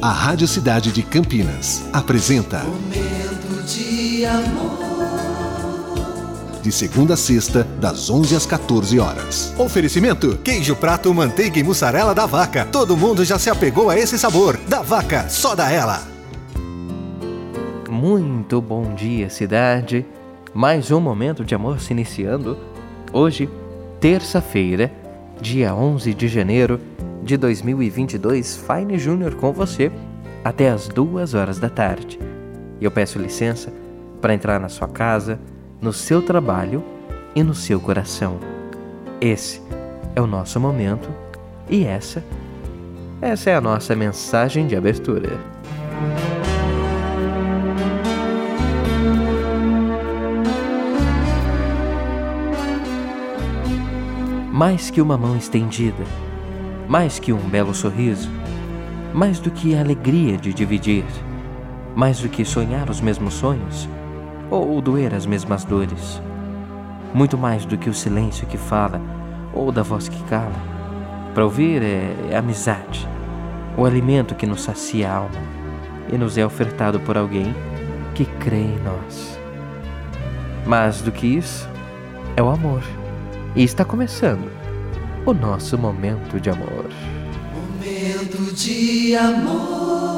A Rádio Cidade de Campinas apresenta Momento de amor. De segunda a sexta, das 11 às 14 horas. Oferecimento: queijo prato, manteiga e mussarela da vaca. Todo mundo já se apegou a esse sabor. Da vaca, só da ela. Muito bom dia, cidade. Mais um momento de amor se iniciando. Hoje, terça-feira, dia 11 de janeiro de 2022, Fine Júnior com você até as duas horas da tarde. E eu peço licença para entrar na sua casa, no seu trabalho e no seu coração. Esse é o nosso momento e essa, essa é a nossa mensagem de abertura. Mais que uma mão estendida, mais que um belo sorriso, mais do que a alegria de dividir, mais do que sonhar os mesmos sonhos ou doer as mesmas dores, muito mais do que o silêncio que fala ou da voz que cala. Para ouvir é, é amizade, o alimento que nos sacia a alma e nos é ofertado por alguém que crê em nós. Mais do que isso, é o amor. E está começando o nosso momento de amor. Momento de amor.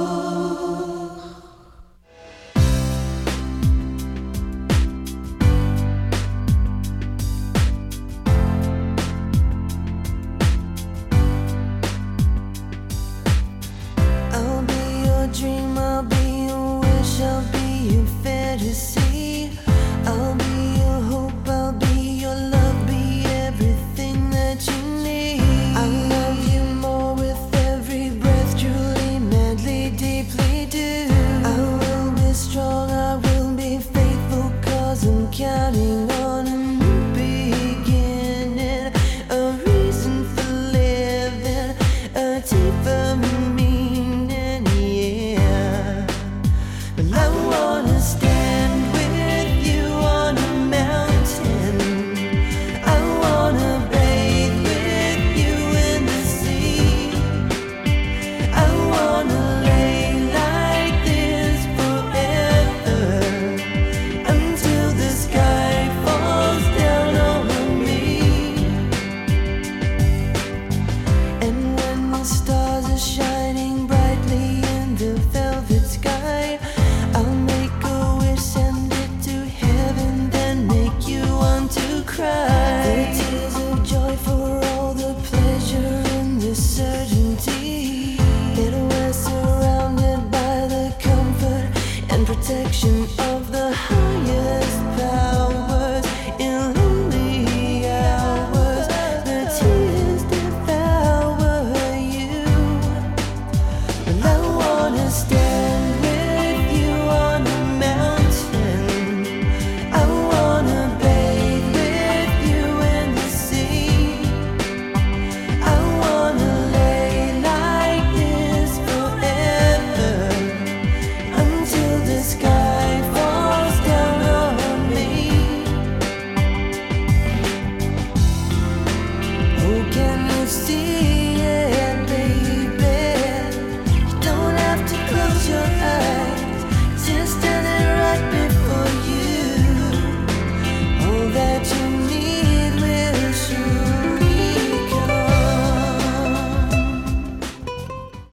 no one is dead.